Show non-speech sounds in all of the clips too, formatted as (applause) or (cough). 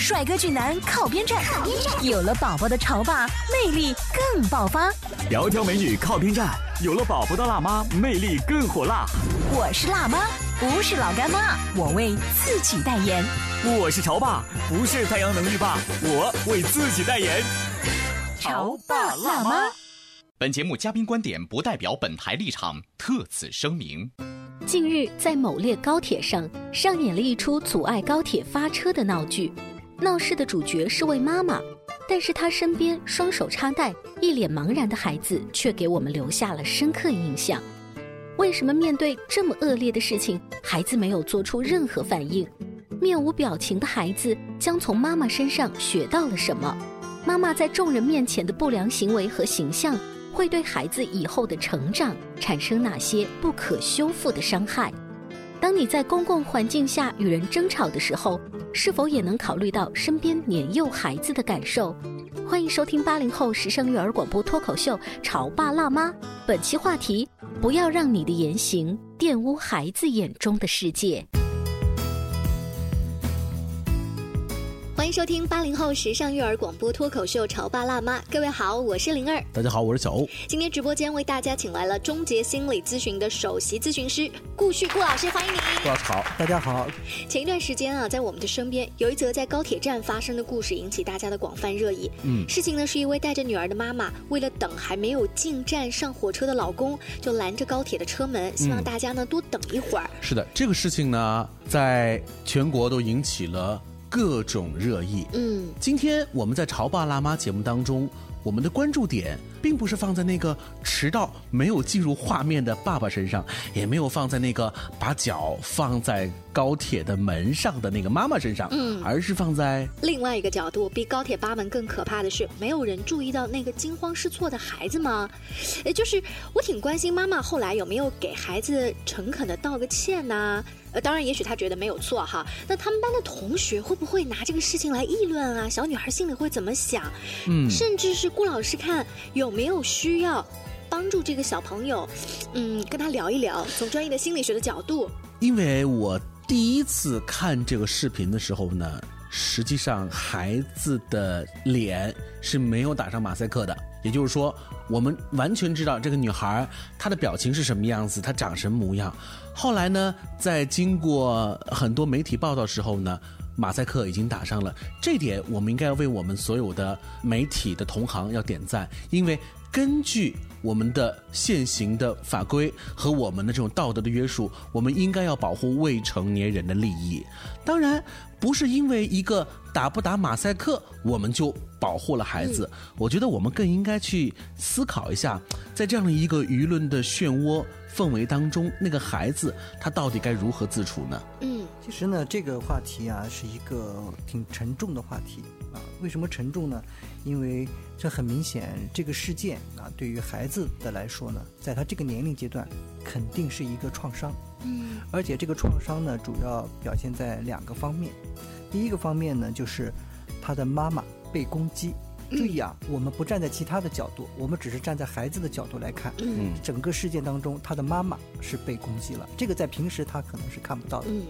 帅哥俊男靠边站，有了宝宝的潮爸魅力更爆发。窈窕美女靠边站，有了宝宝的辣妈魅力更火辣。我是辣妈，不是老干妈，我为自己代言。我是潮爸，不是太阳能浴霸，我为自己代言。潮爸辣妈。本节目嘉宾观点不代表本台立场，特此声明。近日，在某列高铁上上演了一出阻碍高铁发车的闹剧。闹事的主角是位妈妈，但是她身边双手插袋、一脸茫然的孩子却给我们留下了深刻印象。为什么面对这么恶劣的事情，孩子没有做出任何反应？面无表情的孩子将从妈妈身上学到了什么？妈妈在众人面前的不良行为和形象，会对孩子以后的成长产生哪些不可修复的伤害？当你在公共环境下与人争吵的时候，是否也能考虑到身边年幼孩子的感受？欢迎收听八零后时尚育儿广播脱口秀《潮爸辣妈》，本期话题：不要让你的言行玷污孩子眼中的世界。欢迎收听八零后时尚育儿广播脱口秀《潮爸辣妈》，各位好，我是灵儿，大家好，我是小欧。今天直播间为大家请来了终结心理咨询的首席咨询师顾旭顾老师，欢迎你。顾老师好，大家好。前一段时间啊，在我们的身边有一则在高铁站发生的故事，引起大家的广泛热议。嗯，事情呢是一位带着女儿的妈妈，为了等还没有进站上火车的老公，就拦着高铁的车门，希望大家呢多等一会儿。是的，这个事情呢，在全国都引起了。各种热议。嗯，今天我们在《潮爸辣妈》节目当中，我们的关注点并不是放在那个迟到没有进入画面的爸爸身上，也没有放在那个把脚放在高铁的门上的那个妈妈身上，嗯，而是放在另外一个角度。比高铁八门更可怕的是，没有人注意到那个惊慌失措的孩子吗？也就是我挺关心妈妈后来有没有给孩子诚恳的道个歉呐。呃，当然，也许他觉得没有错哈。那他们班的同学会不会拿这个事情来议论啊？小女孩心里会怎么想？嗯，甚至是顾老师看有没有需要帮助这个小朋友，嗯，跟他聊一聊，从专业的心理学的角度。因为我第一次看这个视频的时候呢，实际上孩子的脸是没有打上马赛克的。也就是说，我们完全知道这个女孩她的表情是什么样子，她长什么模样。后来呢，在经过很多媒体报道时候呢，马赛克已经打上了。这点我们应该要为我们所有的媒体的同行要点赞，因为根据我们的现行的法规和我们的这种道德的约束，我们应该要保护未成年人的利益。当然。不是因为一个打不打马赛克，我们就保护了孩子。我觉得我们更应该去思考一下，在这样的一个舆论的漩涡氛围当中，那个孩子他到底该如何自处呢？嗯，其实呢，这个话题啊是一个挺沉重的话题啊。为什么沉重呢？因为这很明显，这个事件啊，对于孩子的来说呢，在他这个年龄阶段，肯定是一个创伤。嗯，而且这个创伤呢，主要表现在两个方面。第一个方面呢，就是他的妈妈被攻击。注意啊，我们不站在其他的角度，我们只是站在孩子的角度来看。嗯，整个事件当中，他的妈妈是被攻击了。这个在平时他可能是看不到的。嗯，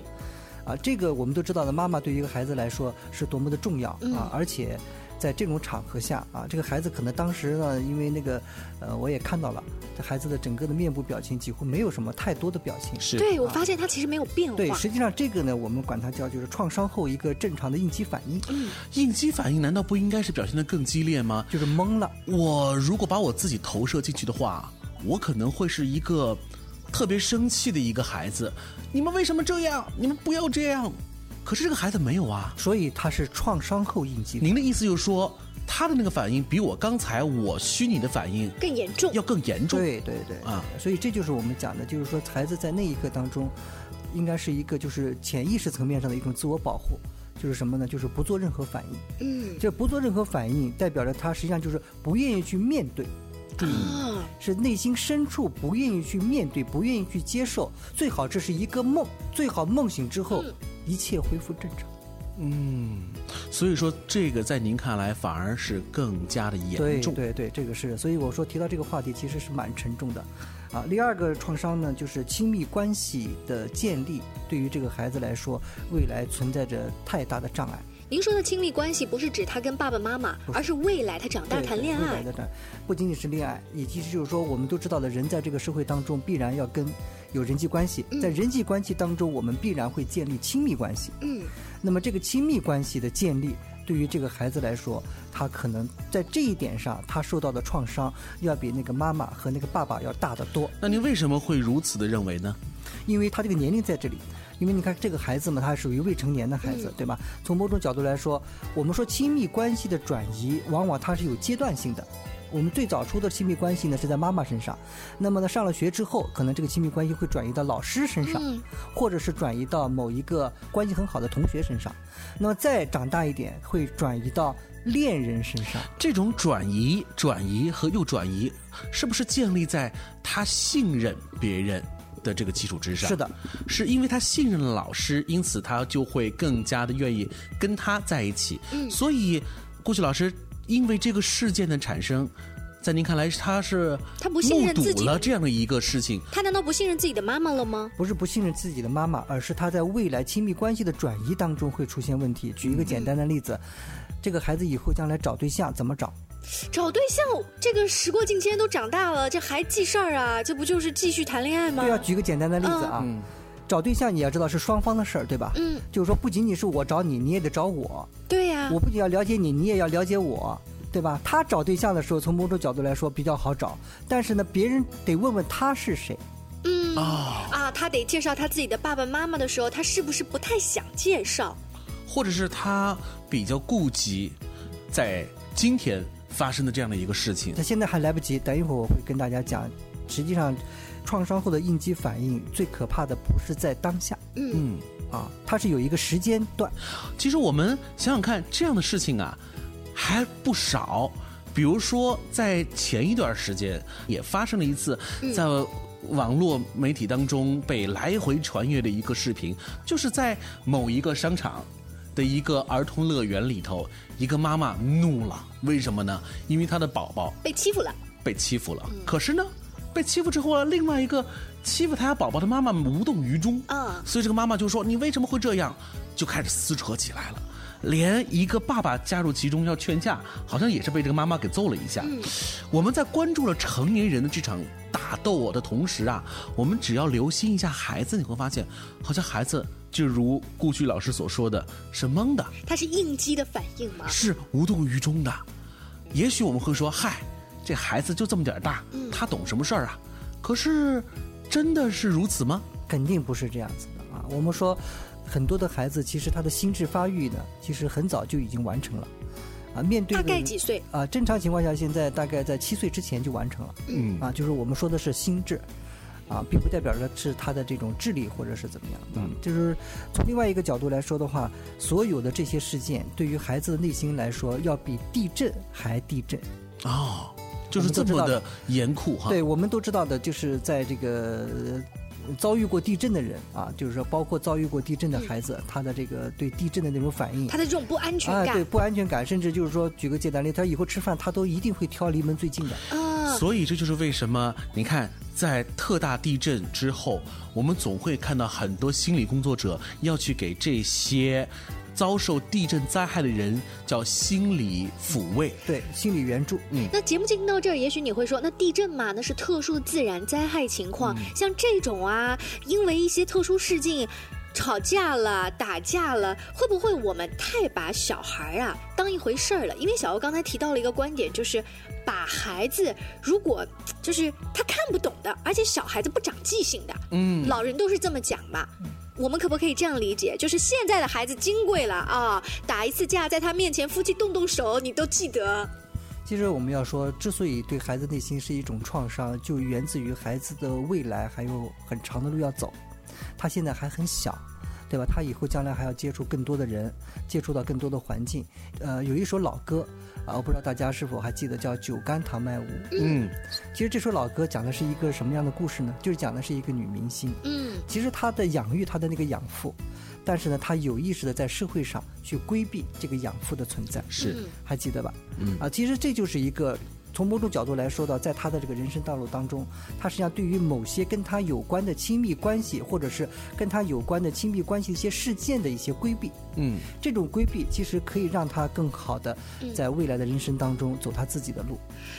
啊，这个我们都知道的，妈妈对于一个孩子来说是多么的重要啊，而且。在这种场合下啊，这个孩子可能当时呢，因为那个，呃，我也看到了，这孩子的整个的面部表情几乎没有什么太多的表情。是，对我发现他其实没有变化。对，实际上这个呢，我们管它叫就是创伤后一个正常的应激反应。嗯，应激反应难道不应该是表现的更激烈吗？就是懵了。我如果把我自己投射进去的话，我可能会是一个特别生气的一个孩子。你们为什么这样？你们不要这样。可是这个孩子没有啊，所以他是创伤后应激。您的意思就是说，他的那个反应比我刚才我虚拟的反应更严重。要更严重。对对对啊，所以这就是我们讲的，就是说孩子在那一刻当中，应该是一个就是潜意识层面上的一种自我保护，就是什么呢？就是不做任何反应。嗯这不做任何反应，代表着他实际上就是不愿意去面对，注意，啊，是内心深处不愿意去面对，不愿意去接受。最好这是一个梦，最好梦醒之后嗯一切恢复正常。嗯，所以说这个在您看来反而是更加的严重。对对对，这个是，所以我说提到这个话题其实是蛮沉重的，啊，第二个创伤呢，就是亲密关系的建立，对于这个孩子来说，未来存在着太大的障碍。您说的亲密关系不是指他跟爸爸妈妈，而是未来他长大谈恋爱未来。的谈，不仅仅是恋爱，也其实就是说，我们都知道的，人在这个社会当中必然要跟有人际关系，在人际关系当中，我们必然会建立亲密关系。嗯，那么这个亲密关系的建立，对于这个孩子来说，他可能在这一点上，他受到的创伤要比那个妈妈和那个爸爸要大得多，那您为什么会如此的认为呢？因为他这个年龄在这里。因为你看这个孩子嘛，他属于未成年的孩子，对吧？从某种角度来说，我们说亲密关系的转移，往往它是有阶段性的。我们最早出的亲密关系呢是在妈妈身上，那么呢上了学之后，可能这个亲密关系会转移到老师身上，嗯或者是转移到某一个关系很好的同学身上。那么再长大一点，会转移到恋人身上。这种转移、转移和又转移，是不是建立在他信任别人的这个基础之上？是的，是因为他信任了老师，因此他就会更加的愿意跟他在一起。嗯，所以顾旭老师因为这个事件的产生，在您看来他是他不信任自己睹了这样的一个事情。他难道不信任自己的妈妈了吗？不是不信任自己的妈妈，而是他在未来亲密关系的转移当中会出现问题。举一个简单的例子，这个孩子以后将来找对象怎么找？找对象，这个时过境迁都长大了，这还记事儿啊？这不就是继续谈恋爱吗？对啊，举个简单的例子啊，找对象你要知道是双方的事儿，对吧？嗯，就是说不仅仅是我找你，你也得找我，对呀、我不仅要了解你，你也要了解我。对吧？他找对象的时候，从某种角度来说比较好找，但是呢，别人得问问他是谁。嗯啊啊，他得介绍他自己的爸爸妈妈的时候，他是不是不太想介绍？或者是他比较顾及在今天发生的这样的一个事情他。现在还来不及，等一会儿我会跟大家讲。实际上，创伤后的应激反应最可怕的不是在当下嗯，啊，它是有一个时间段。其实我们想想看，这样的事情啊还不少。比如说，在前一段时间也发生了一次，在网络媒体当中被来回传阅的一个视频，就是在某一个商场的一个儿童乐园里头，一个妈妈怒了，为什么呢？因为她的宝宝被欺负了，被欺负了。可是呢，被欺负之后啊，另外一个欺负他家宝宝的妈妈无动于衷。啊所以这个妈妈就说：“你为什么会这样？”就开始撕扯起来了。连一个爸爸加入其中要劝架，好像也是被这个妈妈给揍了一下。我们在关注了成年人的这场打斗的同时啊，我们只要留心一下孩子，你会发现，好像孩子就如顾旭老师所说的，是懵的，他是应激的反应吗？是无动于衷的。也许我们会说，嗨，这孩子就这么点儿大，他懂什么事儿啊？可是，真的是如此吗？肯定不是这样子的啊。我们说，很多的孩子其实他的心智发育呢，其实很早就已经完成了，啊，面对大的概几岁？啊，正常情况下，现在大概在七岁之前就完成了，嗯啊，就是我们说的是心智，啊，并不代表着是他的这种智力或者是怎么样，嗯，就是从另外一个角度来说的话，所有的这些事件对于孩子的内心来说，要比地震还地震。哦，就是这么的严酷哈。对，我们都知道的，就是在这个呃遭遇过地震的人啊，就是说包括遭遇过地震的孩子，他的这个对地震的那种反应他。的这种不安全啊，感对不安全感，甚至就是说，举个简单例，他以后吃饭他都一定会挑离门最近的。啊，所以这就是为什么你看，在特大地震之后，我们总会看到很多心理工作者要去给这些遭受地震灾害的人叫心理抚慰。对，心理援助。嗯，那节目进行到这儿，也许你会说，那地震嘛，那是特殊的自然灾害情况，像这种啊，因为一些特殊事件。吵架了，打架了，会不会我们太把小孩啊当一回事儿了？因为小欧刚才提到了一个观点，就是把孩子如果就是他看不懂的，而且小孩子不长记性的，嗯，老人都是这么讲嘛。我们可不可以这样理解？就是现在的孩子金贵了啊，打一次架，在他面前夫妻动动手，你都记得。其实我们要说，之所以对孩子内心是一种创伤，就源自于孩子的未来还有很长的路要走，他现在还很小。对吧？他以后将来还要接触更多的人，接触到更多的环境。呃，有一首老歌啊，我不知道大家是否还记得，叫《酒干倘卖无》。嗯，其实这首老歌讲的是一个什么样的故事呢？就是讲的是一个女明星。嗯，其实她的养育她的那个养父，但是呢，她有意识的在社会上去规避这个养父的存在。是，还记得吧？嗯，啊，其实这就是一个。从某种角度来说的，在他的这个人生道路当中，他实际上对于某些跟他有关的亲密关系，或者是跟他有关的亲密关系一些事件的一些规避。嗯，这种规避其实可以让他更好的在未来的人生当中走他自己的路。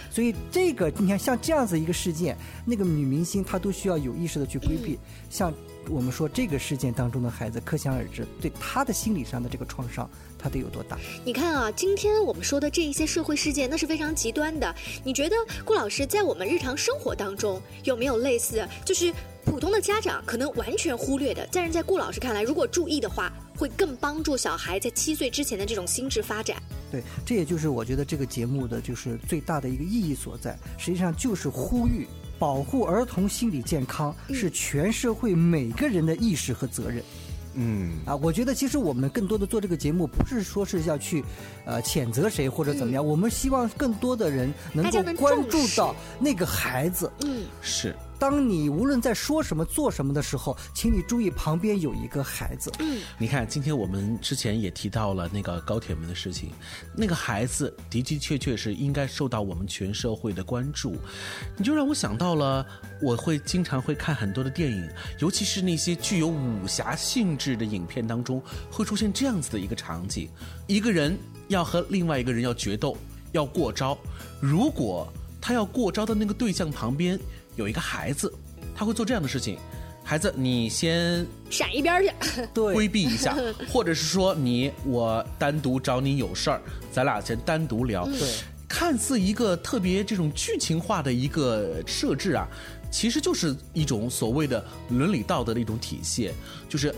所以这个你看，像这样子一个事件，那个女明星她都需要有意识的去规避。像我们说这个事件当中的孩子，可想而知，对他的心理上的这个创伤。它得有多大？你看啊，今天我们说的这一些社会事件，那是非常极端的。你觉得顾老师在我们日常生活当中有没有类似？就是普通的家长可能完全忽略的，但是在顾老师看来，如果注意的话，会更帮助小孩在七岁之前的这种心智发展。对，这也就是我觉得这个节目的就是最大的一个意义所在，实际上就是呼吁保护儿童心理健康是全社会每个人的意识和责任。嗯啊，我觉得其实我们更多的做这个节目，不是说是要去，呃，谴责谁或者怎么样，我们希望更多的人能够关注到那个孩子。嗯，是。当你无论在说什么、做什么的时候，请你注意旁边有一个孩子。嗯，你看，今天我们之前也提到了那个高铁门的事情，那个孩子的的确确是应该受到我们全社会的关注。你就让我想到了，我会经常会看很多的电影，尤其是那些具有武侠性质的影片当中，会出现这样子的一个场景：一个人要和另外一个人要决斗，要过招，如果他要过招的那个对象旁边。有一个孩子，他会做这样的事情。孩子，你先闪一边去，(laughs) 对，规避一下，(laughs) 或者是说你我单独找你有事儿，咱俩先单独聊。对，看似一个特别这种剧情化的一个设置啊，其实就是一种所谓的伦理道德的一种体现，就是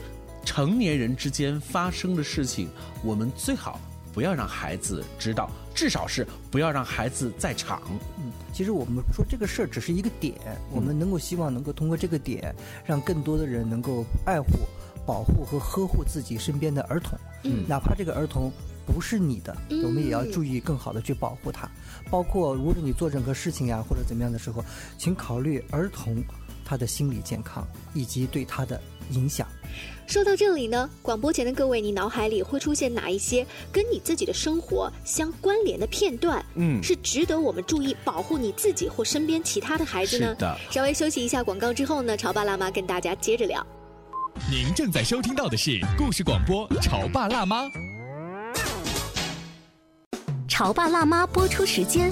成年人之间发生的事情，我们最好。不要让孩子知道，至少是不要让孩子在场。嗯，其实我们说这个事儿只是一个点，我们能够希望能够通过这个点，让更多的人能够爱护、保护和呵护自己身边的儿童。嗯，哪怕这个儿童不是你的，我们也要注意更好的去保护他。包括如果你做任何事情呀或者怎么样的时候，请考虑儿童他的心理健康以及对他的影响。说到这里呢，广播前的各位，你脑海里会出现哪一些跟你自己的生活相关联的片段？嗯，是值得我们注意保护你自己或身边其他的孩子呢？是的。稍微休息一下广告之后呢，潮爸辣妈跟大家接着聊。您正在收听到的是故事广播《潮爸辣妈》。潮爸辣妈播出时间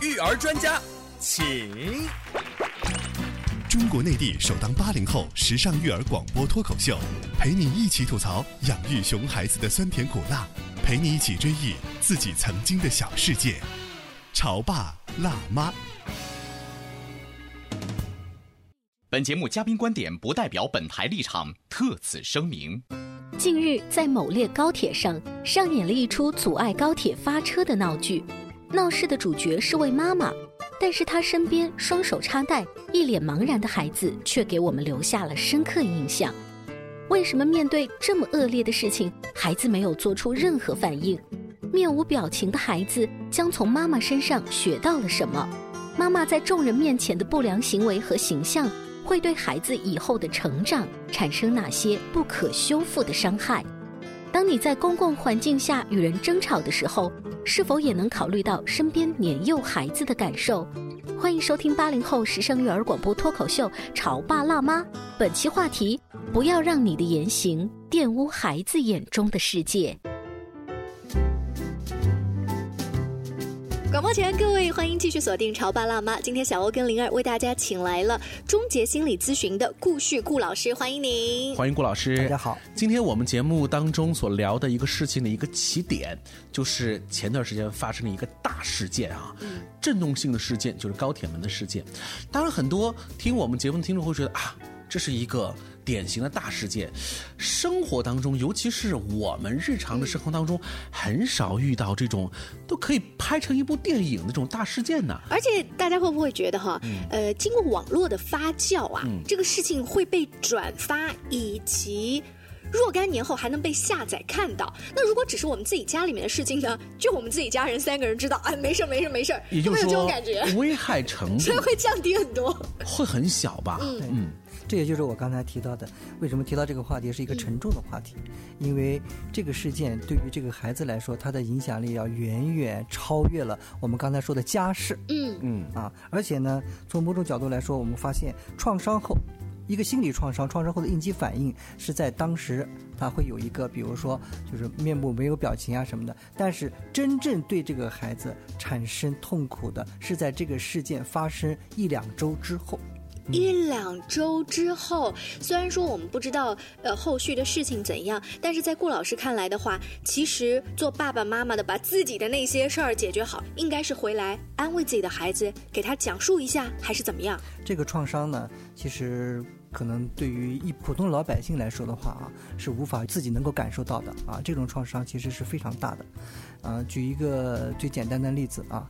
育儿专家请。中国内地首档八零后时尚育儿广播脱口秀，陪你一起吐槽养育熊孩子的酸甜苦辣，陪你一起追忆自己曾经的小世界。潮爸辣妈。本节目嘉宾观点不代表本台立场，特此声明。近日，在某列高铁上上演了一出阻碍高铁发车的闹剧，闹事的主角是位妈妈。但是他身边双手插袋、一脸茫然的孩子，却给我们留下了深刻印象。为什么面对这么恶劣的事情，孩子没有做出任何反应？面无表情的孩子将从妈妈身上学到了什么？妈妈在众人面前的不良行为和形象，会对孩子以后的成长产生哪些不可修复的伤害？当你在公共环境下与人争吵的时候，是否也能考虑到身边年幼孩子的感受？欢迎收听八零后时尚育儿广播脱口秀《潮爸辣妈》，本期话题：不要让你的言行。玷污孩子眼中的世界。广播前，各位欢迎继续锁定《潮爸辣妈》。今天小欧跟灵儿为大家请来了终结心理咨询的顾旭顾老师，欢迎您。欢迎顾老师，大家好。今天我们节目当中所聊的一个事情的一个起点，就是前段时间发生了一个大事件啊，震动性的事件，就是高铁门的事件。当然，很多听我们节目的听众会觉得啊，这是一个。典型的大事件，生活当中，尤其是我们日常的生活当中，很少遇到这种都可以拍成一部电影的这种大事件呢。而且大家会不会觉得哈，呃，经过网络的发酵啊，这个事情会被转发，以及若干年后还能被下载看到。那如果只是我们自己家里面的事情呢？就我们自己家人三个人知道，哎，没事没事没事也就是说，危害程度会降低很多，会很小吧？嗯嗯。这也就是我刚才提到的，为什么提到这个话题是一个沉重的话题？因为这个事件对于这个孩子来说，他的影响力要远远超越了我们刚才说的家事。嗯嗯啊，而且呢，从某种角度来说，我们发现创伤后，一个心理创伤，创伤后的应激反应是在当时他会有一个，比如说就是面部没有表情啊什么的。但是真正对这个孩子产生痛苦的是在这个事件发生一两周之后。一两周之后，虽然说我们不知道呃后续的事情怎样，但是在顾老师看来的话，其实做爸爸妈妈的把自己的那些事儿解决好，应该是回来安慰自己的孩子，给他讲述一下，还是怎么样？这个创伤呢，其实可能对于一普通老百姓来说的话啊，是无法自己能够感受到的啊。这种创伤其实是非常大的，啊，举一个最简单的例子啊。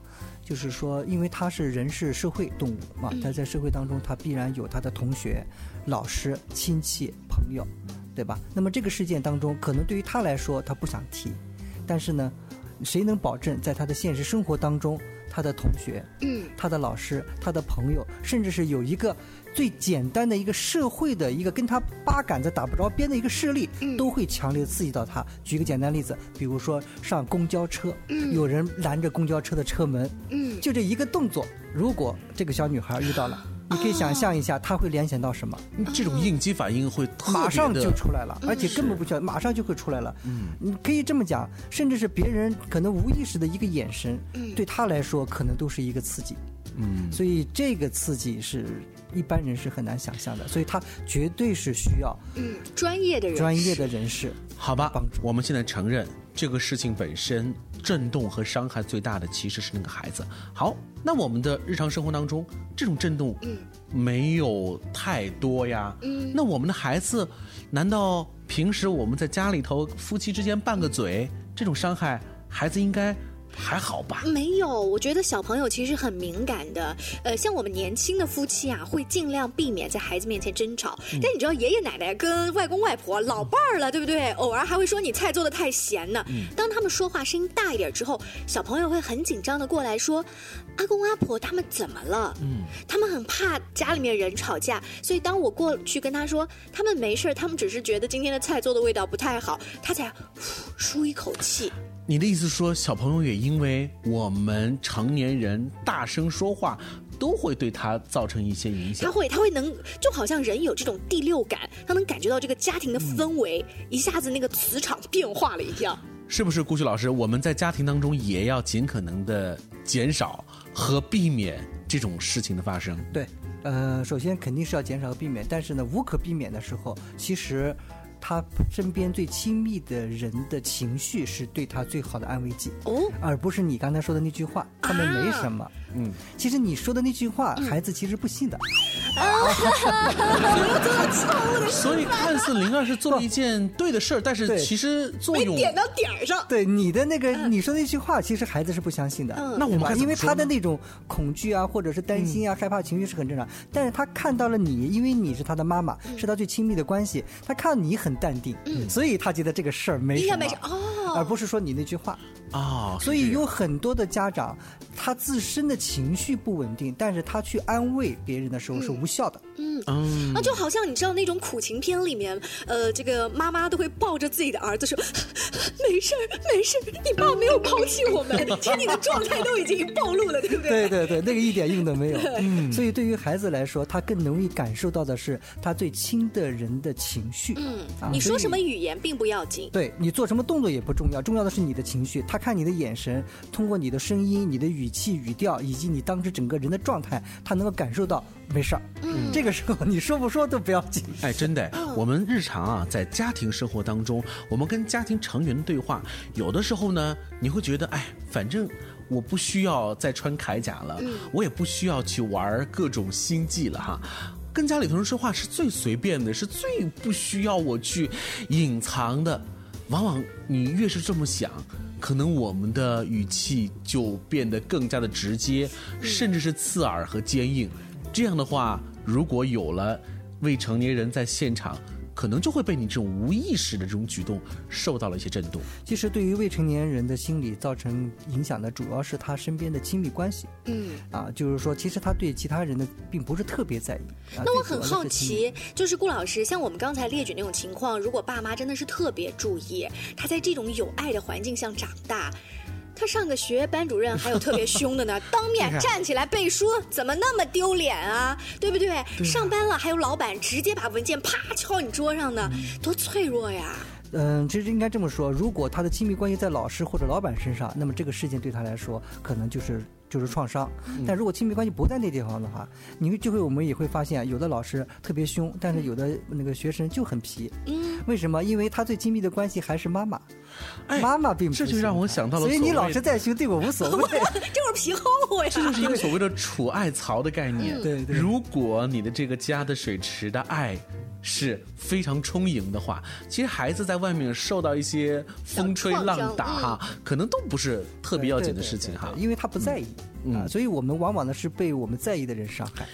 就是说，因为他是人是社会动物嘛，他在社会当中，他必然有他的同学、老师、亲戚、朋友，对吧？那么这个事件当中，可能对于他来说，他不想提，但是呢，谁能保证在他的现实生活当中，他的同学、嗯，他的老师、他的朋友，甚至是有一个。最简单的一个社会的一个跟他八竿子打不着边的一个势力，都会强烈刺激到他。举个简单例子，比如说上公交车，嗯有人拦着公交车的车门，嗯就这一个动作，如果这个小女孩遇到了，你可以想象一下，他会联想到什么？这种应激反应会马上就出来了，而且根本不需要，马上就会出来了。嗯，你可以这么讲，甚至是别人可能无意识的一个眼神，对他来说可能都是一个刺激。嗯，所以这个刺激是。一般人是很难想象的，所以他绝对是需要嗯专业的人专业的人士好吧。我们现在承认这个事情本身震动和伤害最大的其实是那个孩子。好，那我们的日常生活当中这种震动嗯没有太多呀嗯，那我们的孩子难道平时我们在家里头夫妻之间拌个嘴这种伤害孩子应该？还好吧？没有，我觉得小朋友其实很敏感的。呃，像我们年轻的夫妻啊，会尽量避免在孩子面前争吵。但你知道，爷爷奶奶跟外公外婆老伴儿了，对不对？偶尔还会说你菜做的太咸呢。当他们说话声音大一点之后，小朋友会很紧张的过来说：“阿公阿婆他们怎么了？”嗯，他们很怕家里面人吵架，所以当我过去跟他说他们没事，他们只是觉得今天的菜做的味道不太好，他才舒一口气。你的意思说，小朋友也因为我们成年人大声说话，都会对他造成一些影响。他会，他会能，就好像人有这种第六感，他能感觉到这个家庭的氛围一下子那个磁场变化了一样。是不是，顾旭老师？我们在家庭当中也要尽可能的减少和避免这种事情的发生。对，呃，首先肯定是要减少和避免，但是呢，无可避免的时候，其实。他身边最亲密的人的情绪是对他最好的安慰剂，哦，而不是你刚才说的那句话。他们没什么，嗯，其实你说的那句话，孩子其实不信的。啊。(laughs) 所以看似灵儿是做了一件对的事儿，但是其实作用没点到点儿上。对你的那个你说那句话，其实孩子是不相信的。嗯，那我们因为他的那种恐惧啊，或者是担心啊、害怕情绪是很正常。但是他看到了你，因为你是他的妈妈，是他最亲密的关系，他看你很淡定，所以他觉得这个事儿没什么，哦，而不是说你那句话啊。所以有很多的家长，他自身的情绪不稳定，但是他去安慰别人的时候是无效的。嗯。嗯，那就好像你知道那种苦情片里面，呃，这个妈妈都会抱着自己的儿子说：“没事儿，没事儿，你爸没有抛弃我们。”其实你的状态都已经暴露了，对不对？对对对，那个 (laughs) 一点用都没有。嗯，所以对于孩子来说，他更容易感受到的是他最亲的人的情绪。嗯，你说什么语言并不要紧，对你做什么动作也不重要，重要的是你的情绪。他看你的眼神，通过你的声音、你的语气、语调，以及你当时整个人的状态，他能够感受到没事儿。嗯，这个时候你说不说都不要紧。哎，真的，(laughs) 我们日常啊，在家庭生活当中，我们跟家庭成员的对话，有的时候呢，你会觉得，哎，反正我不需要再穿铠甲了，我也不需要去玩各种心计了哈。跟家里头人说话是最随便的，是最不需要我去隐藏的。往往你越是这么想，可能我们的语气就变得更加的直接，甚至是刺耳和坚硬。这样的话，如果有了未成年人在现场，可能就会被你这种无意识的这种举动受到了一些震动。其实，对于未成年人的心理造成影响的，主要是他身边的亲密关系。嗯，啊，就是说，其实他对其他人的并不是特别在意。那我很好奇，就是顾老师，像我们刚才列举那种情况，如果爸妈真的是特别注意，他在这种有爱的环境下长大。他上个学，班主任还有特别凶的呢，(laughs) 当面站起来背书，怎么那么丢脸啊？对不对？上班了还有老板直接把文件啪敲你桌上呢，多脆弱呀！嗯，其实应该这么说，如果他的亲密关系在老师或者老板身上，那么这个事件对他来说可能就是就是创伤。但如果亲密关系不在那地方的话，你就会我们也会发现，有的老师特别凶，但是有的那个学生就很皮。嗯，为什么？因为他最亲密的关系还是妈妈。哎，妈妈并不这就让我想到了。所以你老师再凶，对我无所谓 (laughs) (laughs) 就是皮厚呀。这就是一个所谓的储爱槽的概念。对对。如果你的这个家的水池的爱是非常充盈的话，其实孩子在外面受到一些风吹浪打哈，可能都不是特别要紧的事情哈，因为他不在意啊。所以我们往往呢是被我们在意的人伤害。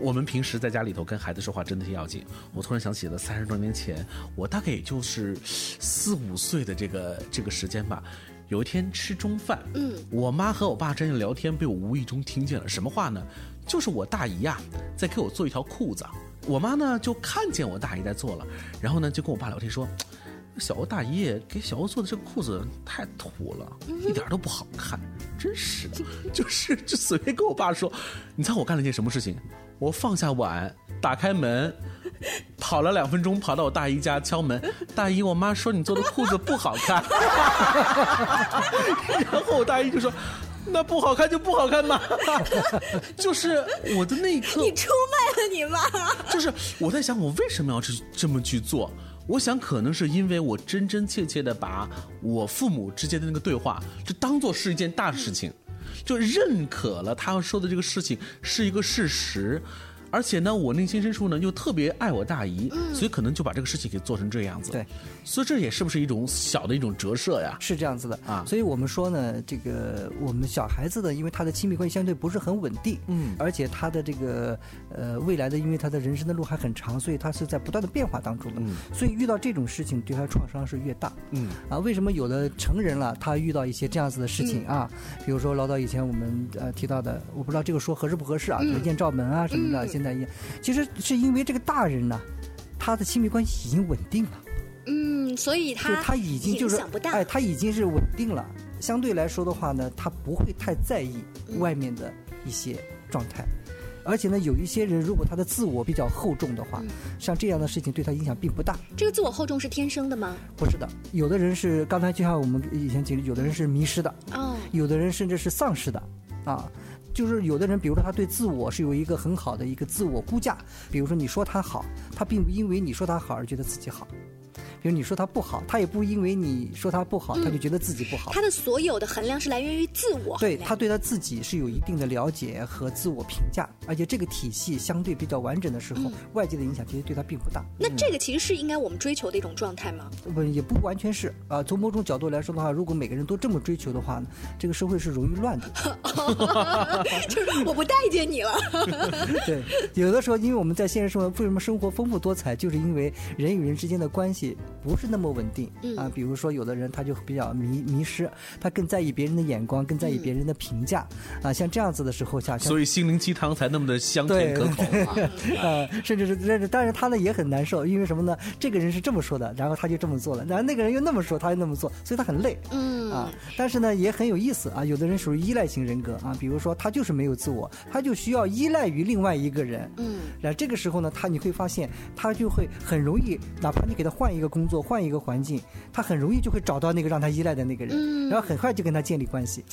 我们平时在家里头跟孩子说话真的是要紧。我突然想起了三十多年前，我大概也就是四五岁的这个这个时间吧。有一天吃中饭，嗯，我妈和我爸正在聊天，被我无意中听见了。什么话呢？就是我大姨呀在给我做一条裤子。我妈呢就看见我大姨在做了，然后呢就跟我爸聊天说。小欧大姨给小欧做的这个裤子太土了，一点都不好看，真是的，就是就随便跟我爸说，你猜我干了件什么事情？我放下碗，打开门，跑了两分钟，跑到我大姨家敲门，大姨，我妈说你做的裤子不好看，(laughs) 然后我大姨就说，那不好看就不好看嘛，就是我的那一刻，你出卖了 (laughs) 你妈，就是我在想我为什么要去这么去做。我想，可能是因为我真真切切的把我父母之间的那个对话，就当做是一件大事情，就认可了他说的这个事情是一个事实。而且呢，我内心深处呢又特别爱我大姨，所以可能就把这个事情给做成这样子。对，所以这也是不是一种小的一种折射呀？是这样子的啊。所以我们说呢，这个我们小孩子的，因为他的亲密关系相对不是很稳定，嗯，而且他的这个呃未来的，因为他的人生的路还很长，所以他是在不断的变化当中的。嗯，所以遇到这种事情，对他创伤是越大。嗯，啊，为什么有的成人了，他遇到一些这样子的事情啊？比如说老早以前我们呃提到的，我不知道这个说合适不合适啊？就是艳照门啊什么的。现在也，其实是因为这个大人呢，他的亲密关系已经稳定了，嗯，所以他他已经就是哎，他已经是稳定了。相对来说的话呢，他不会太在意外面的一些状态。而且呢，有一些人如果他的自我比较厚重的话，像这样的事情对他影响并不大。这个自我厚重是天生的吗？不是的，有的人是刚才就像我们以前讲的，有的人是迷失的，哦，有的人甚至是丧失的，啊。就是有的人，比如说他对自我是有一个很好的一个自我估价，比如说你说他好，他并不因为你说他好而觉得自己好。比如你说他不好，他也不因为你说他不好，他就觉得自己不好。他的所有的衡量是来源于自我。对他对他自己是有一定的了解和自我评价，而且这个体系相对比较完整的时候，外界的影响其实对他并不大。那这个其实是应该我们追求的一种状态吗？不，也不完全是啊。从某种角度来说的话，如果每个人都这么追求的话呢，这个社会是容易乱的。(laughs) 就是我不待见你了。(laughs) 对，有的时候，因为我们在现实生活为什么生活丰富多彩，就是因为人与人之间的关系。不是那么稳定、嗯啊。比如说，有的人他就比较迷迷失，他更在意别人的眼光，更在意别人的评价、啊。像这样子的时候，像像所以心灵鸡汤才那么的香甜可口 (laughs) 啊。呃，甚至是甚至，但是他呢也很难受，因为什么呢？这个人是这么说的，然后他就这么做了，然后那个人又那么说，他又那么做，所以他很累。嗯啊，但是呢也很有意思啊。有的人属于依赖型人格啊，比如说他就是没有自我，他就需要依赖于另外一个人。嗯，然后这个时候呢，他你会发现他就会很容易，哪怕你给他换一个工作，换一个环境，他很容易就会找到那个让他依赖的那个人，嗯然后很快就跟他建立关系。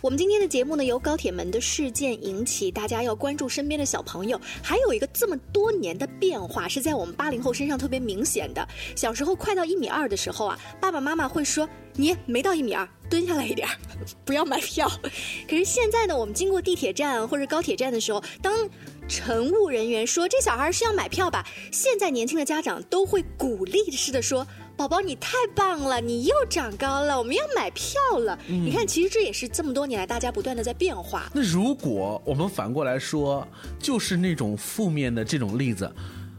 我们今天的节目呢，由高铁门的事件引起，大家要关注身边的小朋友。还有一个这么多年的变化，是在我们八零后身上特别明显的。小时候快到一米二的时候啊，爸爸妈妈会说：“你没到一米二，蹲下来一点儿，不要买票。”可是现在呢，我们经过地铁站或者高铁站的时候，当乘务人员说这小孩是要买票吧，现在年轻的家长都会鼓励式的说。宝宝，你太棒了！你又长高了，我们要买票了。你看，其实这也是这么多年来大家不断的在变化。那如果我们反过来说，就是那种负面的这种例子，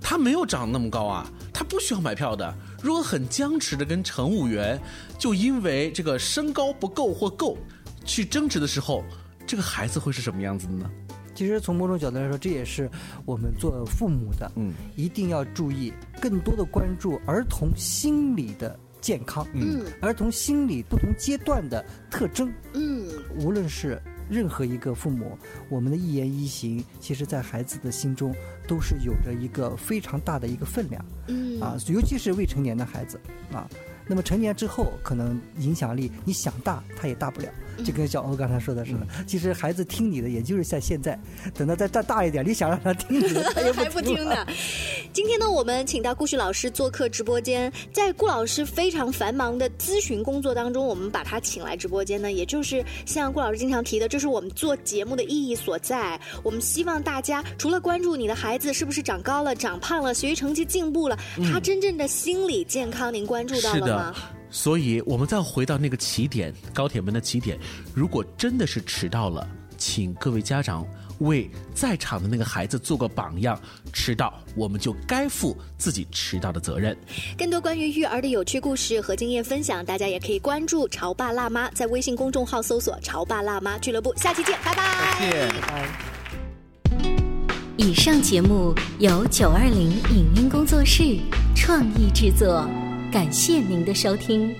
他没有长那么高啊，他不需要买票的。如果很僵持的跟乘务员，就因为这个身高不够或够，去争执的时候，这个孩子会是什么样子的呢？其实从某种角度来说，这也是我们做父母的，嗯，一定要注意，更多的关注儿童心理的健康，嗯。儿童心理不同阶段的特征，嗯。无论是任何一个父母，我们的一言一行，其实在孩子的心中都是有着一个非常大的一个分量。嗯。啊，尤其是未成年的孩子啊。那么成年之后，可能影响力你想大，他也大不了。就跟小欧刚才说的似的，其实孩子听你的，也就是在现在。等他再再大一点，你想让他听你的，(laughs) 他也还不听听呢。今天呢，我们请到顾旭老师做客直播间，在顾老师非常繁忙的咨询工作当中，我们把他请来直播间呢，也就是像顾老师经常提的，这是我们做节目的意义所在。我们希望大家除了关注你的孩子是不是长高了、长胖了、学习成绩进步了，他真正的心理健康，您关注到是的了吗？，所以我们再回到那个起点，高铁门的起点。如果真的是迟到了，请各位家长为在场的那个孩子做个榜样。迟到，我们就该负自己迟到的责任。更多关于育儿的有趣故事和经验分享，大家也可以关注“潮爸辣妈”，在微信公众号搜索“潮爸辣妈俱乐部”。下期见，拜拜。谢谢。以上节目由九二零影音工作室创意制作，感谢您的收听。